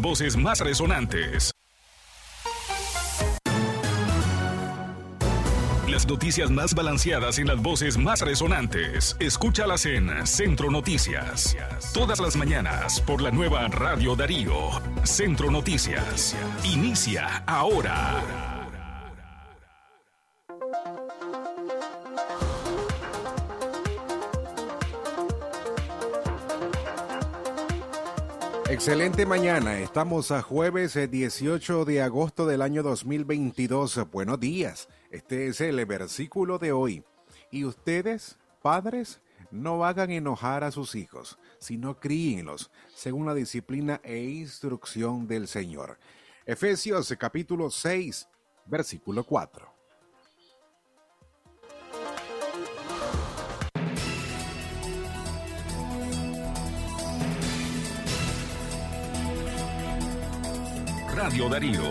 Voces más resonantes. Las noticias más balanceadas en las voces más resonantes. Escúchalas en Centro Noticias. Todas las mañanas por la nueva Radio Darío. Centro Noticias. Inicia ahora. Excelente mañana, estamos a jueves 18 eh, de agosto del año 2022. Buenos días, este es el versículo de hoy. Y ustedes, padres, no hagan enojar a sus hijos, sino críenlos según la disciplina e instrucción del Señor. Efesios capítulo 6, versículo 4. Radio Darío.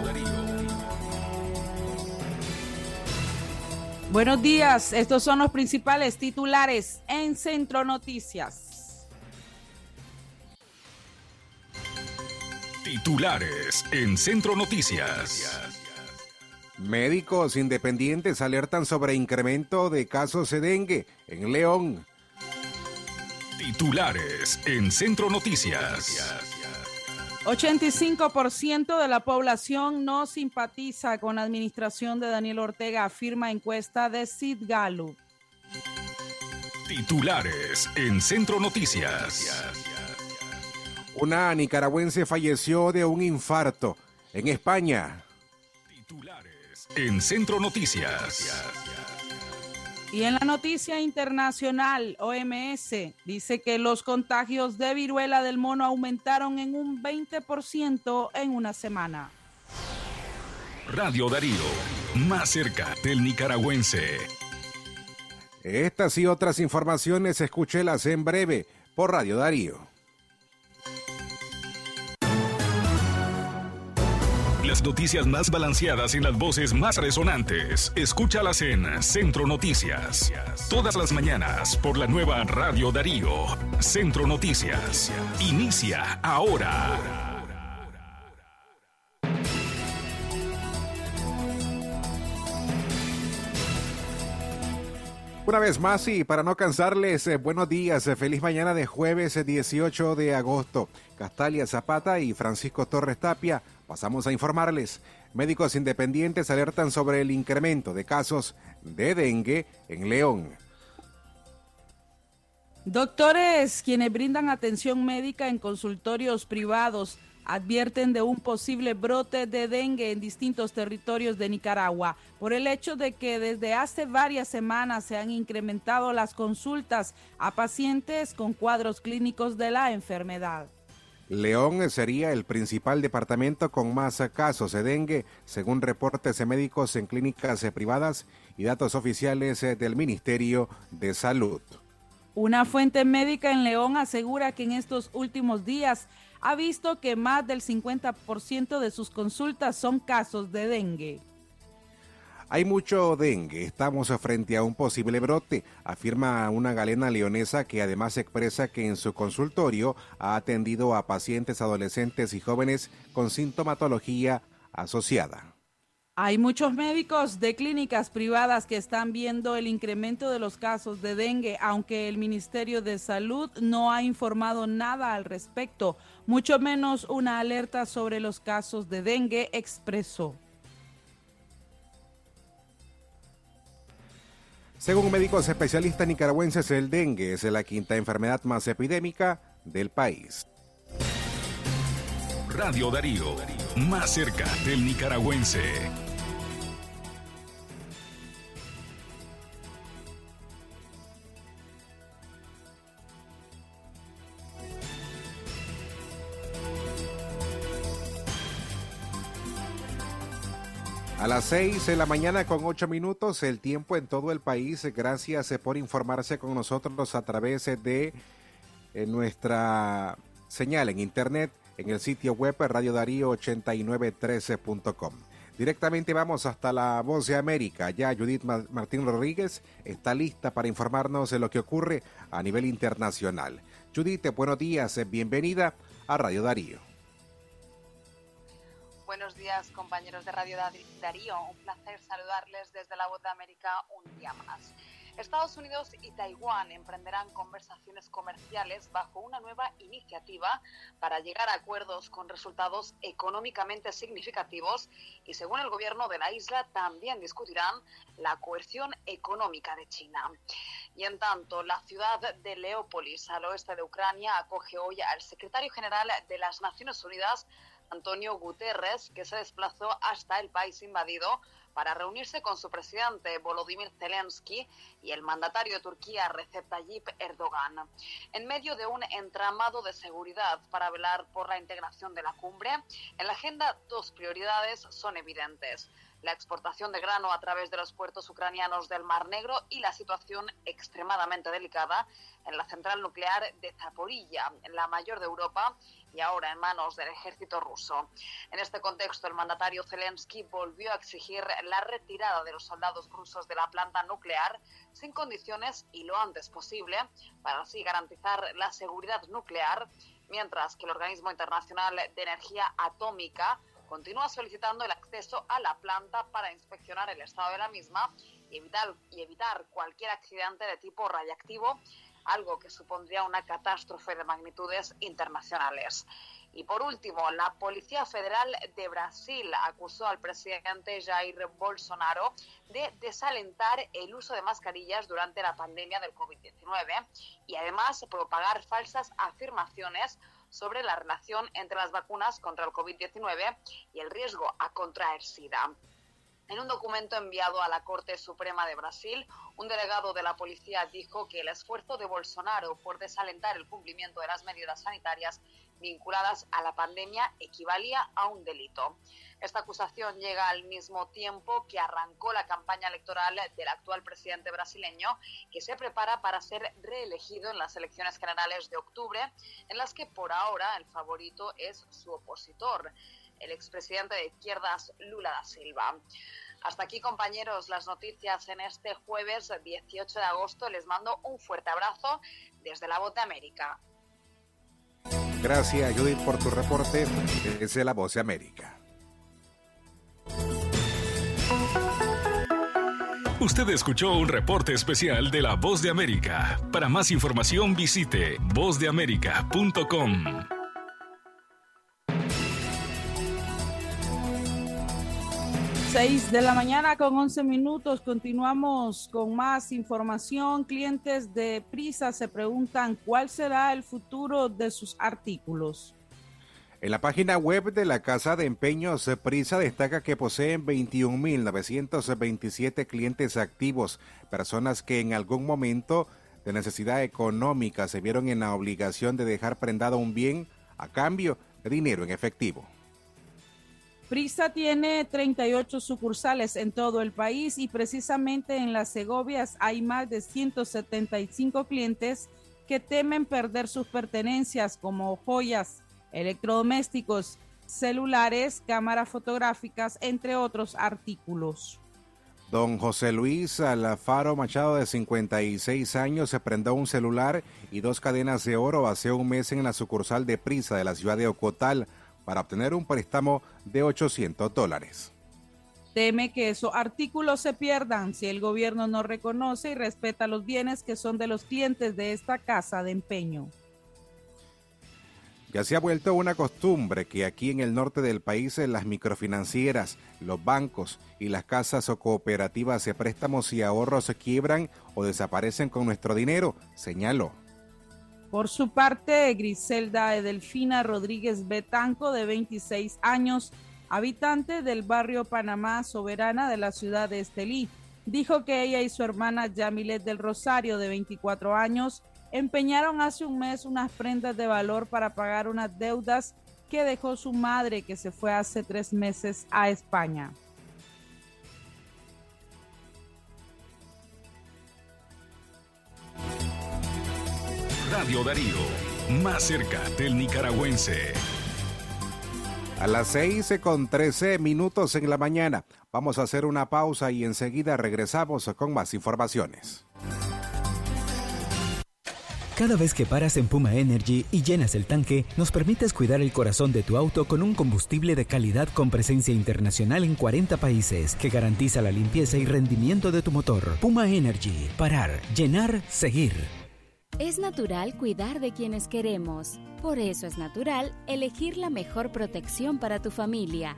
Buenos días, estos son los principales titulares en Centro Noticias. Titulares en Centro Noticias. Médicos independientes alertan sobre incremento de casos de dengue en León. Titulares en Centro Noticias. 85% de la población no simpatiza con la administración de Daniel Ortega, afirma encuesta de Sid Gallup. Titulares en Centro Noticias. Una nicaragüense falleció de un infarto en España. Titulares en Centro Noticias. Y en la noticia internacional, OMS dice que los contagios de viruela del mono aumentaron en un 20% en una semana. Radio Darío, más cerca del nicaragüense. Estas y otras informaciones escúchelas en breve por Radio Darío. Las noticias más balanceadas en las voces más resonantes. Escúchalas en Centro Noticias. Todas las mañanas por la nueva Radio Darío. Centro Noticias. Inicia ahora. Una vez más y para no cansarles, eh, buenos días, eh, feliz mañana de jueves 18 eh, de agosto. Castalia Zapata y Francisco Torres Tapia Pasamos a informarles. Médicos independientes alertan sobre el incremento de casos de dengue en León. Doctores quienes brindan atención médica en consultorios privados advierten de un posible brote de dengue en distintos territorios de Nicaragua por el hecho de que desde hace varias semanas se han incrementado las consultas a pacientes con cuadros clínicos de la enfermedad. León sería el principal departamento con más casos de dengue, según reportes médicos en clínicas privadas y datos oficiales del Ministerio de Salud. Una fuente médica en León asegura que en estos últimos días ha visto que más del 50% de sus consultas son casos de dengue. Hay mucho dengue, estamos frente a un posible brote, afirma una galena leonesa que además expresa que en su consultorio ha atendido a pacientes adolescentes y jóvenes con sintomatología asociada. Hay muchos médicos de clínicas privadas que están viendo el incremento de los casos de dengue, aunque el Ministerio de Salud no ha informado nada al respecto, mucho menos una alerta sobre los casos de dengue, expresó. Según médicos especialistas nicaragüenses, el dengue es la quinta enfermedad más epidémica del país. Radio Darío, más cerca del nicaragüense. A las seis de la mañana con ocho minutos, el tiempo en todo el país. Gracias eh, por informarse con nosotros a través eh, de eh, nuestra señal en internet en el sitio web radiodarío8913.com. Directamente vamos hasta la Voz de América. Ya Judith Martín Rodríguez está lista para informarnos de lo que ocurre a nivel internacional. Judith, buenos días, bienvenida a Radio Darío. Buenos días, compañeros de Radio Darío. Un placer saludarles desde la Voz de América un día más. Estados Unidos y Taiwán emprenderán conversaciones comerciales bajo una nueva iniciativa para llegar a acuerdos con resultados económicamente significativos y, según el gobierno de la isla, también discutirán la coerción económica de China. Y en tanto, la ciudad de Leópolis, al oeste de Ucrania, acoge hoy al secretario general de las Naciones Unidas, Antonio Guterres, que se desplazó hasta el país invadido para reunirse con su presidente Volodymyr Zelensky y el mandatario de Turquía Recep Tayyip Erdogan, en medio de un entramado de seguridad para velar por la integración de la cumbre. En la agenda dos prioridades son evidentes la exportación de grano a través de los puertos ucranianos del Mar Negro y la situación extremadamente delicada en la central nuclear de Zaporilla, la mayor de Europa y ahora en manos del ejército ruso. En este contexto, el mandatario Zelensky volvió a exigir la retirada de los soldados rusos de la planta nuclear sin condiciones y lo antes posible para así garantizar la seguridad nuclear, mientras que el Organismo Internacional de Energía Atómica continúa solicitando el acceso a la planta para inspeccionar el estado de la misma y evitar, y evitar cualquier accidente de tipo radiactivo algo que supondría una catástrofe de magnitudes internacionales. Y por último, la Policía Federal de Brasil acusó al presidente Jair Bolsonaro de desalentar el uso de mascarillas durante la pandemia del COVID-19 y además propagar falsas afirmaciones sobre la relación entre las vacunas contra el COVID-19 y el riesgo a contraer SIDA. En un documento enviado a la Corte Suprema de Brasil, un delegado de la policía dijo que el esfuerzo de Bolsonaro por desalentar el cumplimiento de las medidas sanitarias vinculadas a la pandemia equivalía a un delito. Esta acusación llega al mismo tiempo que arrancó la campaña electoral del actual presidente brasileño, que se prepara para ser reelegido en las elecciones generales de octubre, en las que por ahora el favorito es su opositor el expresidente de izquierdas Lula da Silva. Hasta aquí, compañeros, las noticias en este jueves 18 de agosto. Les mando un fuerte abrazo desde la Voz de América. Gracias, Judith, por tu reporte desde la Voz de América. Usted escuchó un reporte especial de la Voz de América. Para más información visite vozdeamerica.com. 6 de la mañana con 11 minutos. Continuamos con más información. Clientes de Prisa se preguntan cuál será el futuro de sus artículos. En la página web de la Casa de Empeños Prisa destaca que poseen 21.927 clientes activos, personas que en algún momento de necesidad económica se vieron en la obligación de dejar prendado un bien a cambio de dinero en efectivo. Prisa tiene 38 sucursales en todo el país y precisamente en las Segovias hay más de 175 clientes que temen perder sus pertenencias como joyas, electrodomésticos, celulares, cámaras fotográficas, entre otros artículos. Don José Luis Alfaro Machado, de 56 años, se prendió un celular y dos cadenas de oro hace un mes en la sucursal de Prisa de la ciudad de Ocotal para obtener un préstamo de 800 dólares. Teme que esos artículos se pierdan si el gobierno no reconoce y respeta los bienes que son de los clientes de esta casa de empeño. Ya se ha vuelto una costumbre que aquí en el norte del país las microfinancieras, los bancos y las casas o cooperativas de préstamos y ahorros se quiebran o desaparecen con nuestro dinero, señaló. Por su parte, Griselda Edelfina Rodríguez Betanco, de 26 años, habitante del barrio Panamá Soberana de la ciudad de Estelí, dijo que ella y su hermana Yamilet del Rosario, de 24 años, empeñaron hace un mes unas prendas de valor para pagar unas deudas que dejó su madre, que se fue hace tres meses a España. Radio Darío, más cerca del nicaragüense. A las 6 con 13 minutos en la mañana. Vamos a hacer una pausa y enseguida regresamos con más informaciones. Cada vez que paras en Puma Energy y llenas el tanque, nos permites cuidar el corazón de tu auto con un combustible de calidad con presencia internacional en 40 países que garantiza la limpieza y rendimiento de tu motor. Puma Energy. Parar, llenar, seguir. Es natural cuidar de quienes queremos. Por eso es natural elegir la mejor protección para tu familia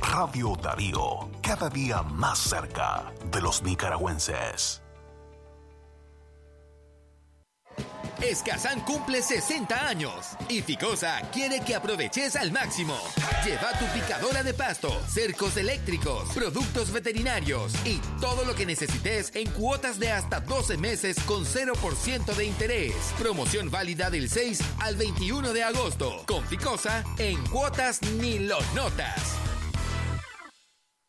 Radio Darío, cada día más cerca de los nicaragüenses. Escazán cumple 60 años y Ficosa quiere que aproveches al máximo. Lleva tu picadora de pasto, cercos eléctricos, productos veterinarios y todo lo que necesites en cuotas de hasta 12 meses con 0% de interés. Promoción válida del 6 al 21 de agosto. Con Ficosa, en cuotas ni lo notas.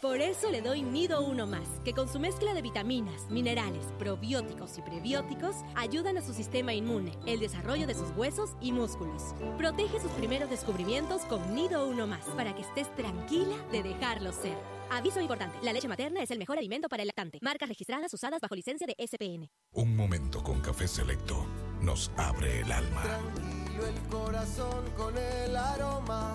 Por eso le doy Nido Uno Más, que con su mezcla de vitaminas, minerales, probióticos y prebióticos ayudan a su sistema inmune, el desarrollo de sus huesos y músculos. Protege sus primeros descubrimientos con Nido Uno Más, para que estés tranquila de dejarlo ser. Aviso importante, la leche materna es el mejor alimento para el lactante. Marcas registradas usadas bajo licencia de SPN. Un momento con café selecto nos abre el alma. Tranquilo el corazón con el aroma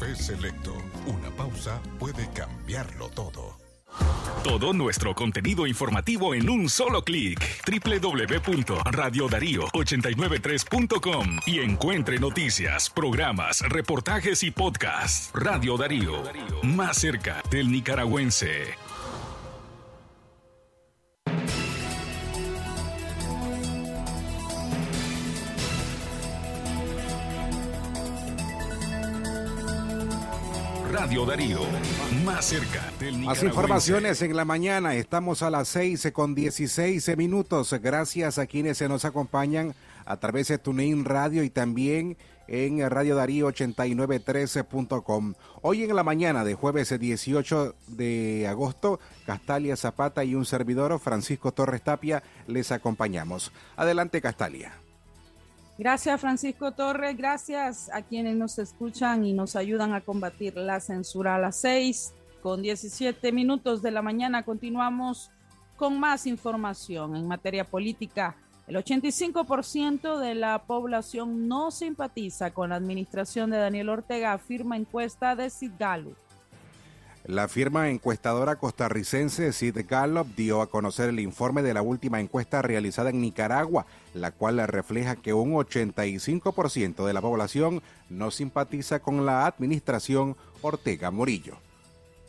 Café Selecto, una pausa puede cambiarlo todo. Todo nuestro contenido informativo en un solo clic. www.radiodarío893.com y encuentre noticias, programas, reportajes y podcasts. Radio Darío, más cerca del nicaragüense. Radio Darío, más cerca del Más informaciones en la mañana. Estamos a las 6 con 16 minutos. Gracias a quienes se nos acompañan a través de TuneIn Radio y también en Radio Darío 8913.com. Hoy en la mañana de jueves 18 de agosto, Castalia Zapata y un servidor, Francisco Torres Tapia, les acompañamos. Adelante, Castalia. Gracias Francisco Torres, gracias a quienes nos escuchan y nos ayudan a combatir la censura a las 6 con 17 minutos de la mañana. Continuamos con más información en materia política. El 85% de la población no simpatiza con la administración de Daniel Ortega, afirma encuesta de Sid la firma encuestadora costarricense Sid Gallup dio a conocer el informe de la última encuesta realizada en Nicaragua, la cual refleja que un 85% de la población no simpatiza con la administración Ortega Morillo.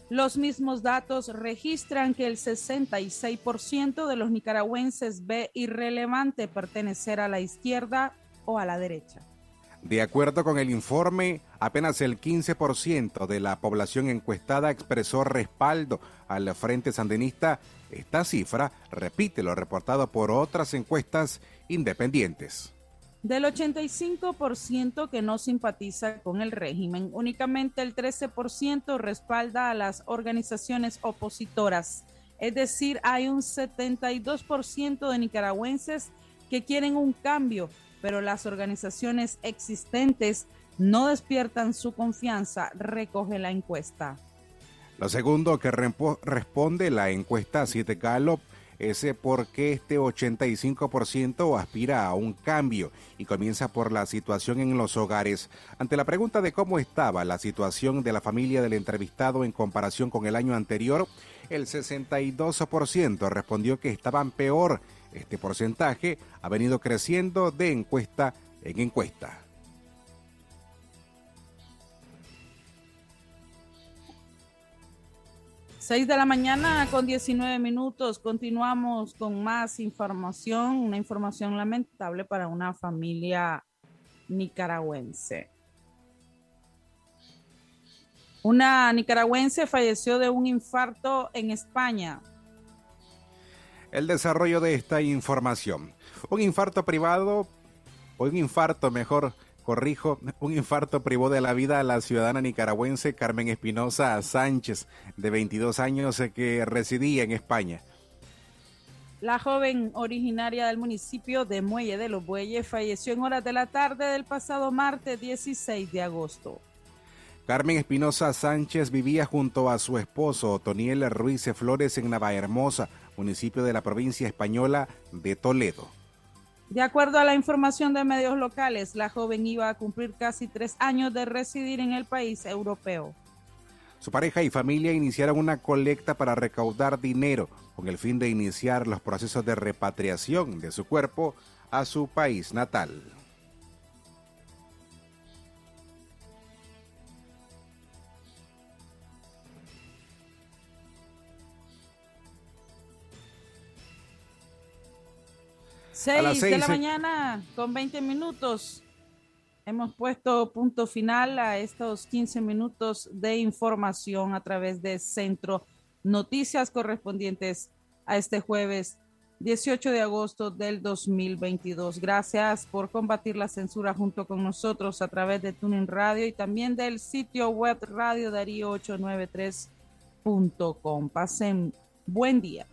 Los mismos datos registran que el 66% de los nicaragüenses ve irrelevante pertenecer a la izquierda o a la derecha. De acuerdo con el informe, apenas el 15% de la población encuestada expresó respaldo al Frente Sandinista. Esta cifra repite lo reportado por otras encuestas independientes. Del 85% que no simpatiza con el régimen, únicamente el 13% respalda a las organizaciones opositoras. Es decir, hay un 72% de nicaragüenses que quieren un cambio, pero las organizaciones existentes no despiertan su confianza, recoge la encuesta. Lo segundo que responde la encuesta 7 Gallup es por qué este 85% aspira a un cambio y comienza por la situación en los hogares. Ante la pregunta de cómo estaba la situación de la familia del entrevistado en comparación con el año anterior, el 62% respondió que estaban peor. Este porcentaje ha venido creciendo de encuesta en encuesta. 6 de la mañana con 19 minutos. Continuamos con más información, una información lamentable para una familia nicaragüense. Una nicaragüense falleció de un infarto en España. El desarrollo de esta información. Un infarto privado, o un infarto mejor, corrijo, un infarto privó de la vida a la ciudadana nicaragüense Carmen Espinosa Sánchez, de 22 años, eh, que residía en España. La joven originaria del municipio de Muelle de los Bueyes falleció en horas de la tarde del pasado martes 16 de agosto. Carmen Espinosa Sánchez vivía junto a su esposo Otoniel Ruiz Flores en Navahermosa, municipio de la provincia española de Toledo. De acuerdo a la información de medios locales, la joven iba a cumplir casi tres años de residir en el país europeo. Su pareja y familia iniciaron una colecta para recaudar dinero con el fin de iniciar los procesos de repatriación de su cuerpo a su país natal. 6 de la mañana con 20 minutos. Hemos puesto punto final a estos 15 minutos de información a través de Centro Noticias correspondientes a este jueves 18 de agosto del 2022. Gracias por combatir la censura junto con nosotros a través de Tuning Radio y también del sitio web Radio Darío 893.com. Pasen buen día.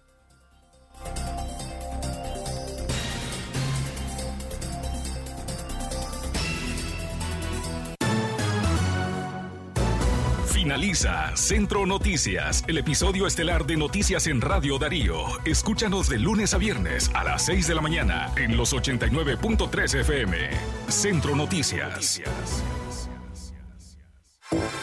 Finaliza Centro Noticias, el episodio estelar de Noticias en Radio Darío. Escúchanos de lunes a viernes a las 6 de la mañana en los 89.3 FM. Centro Noticias.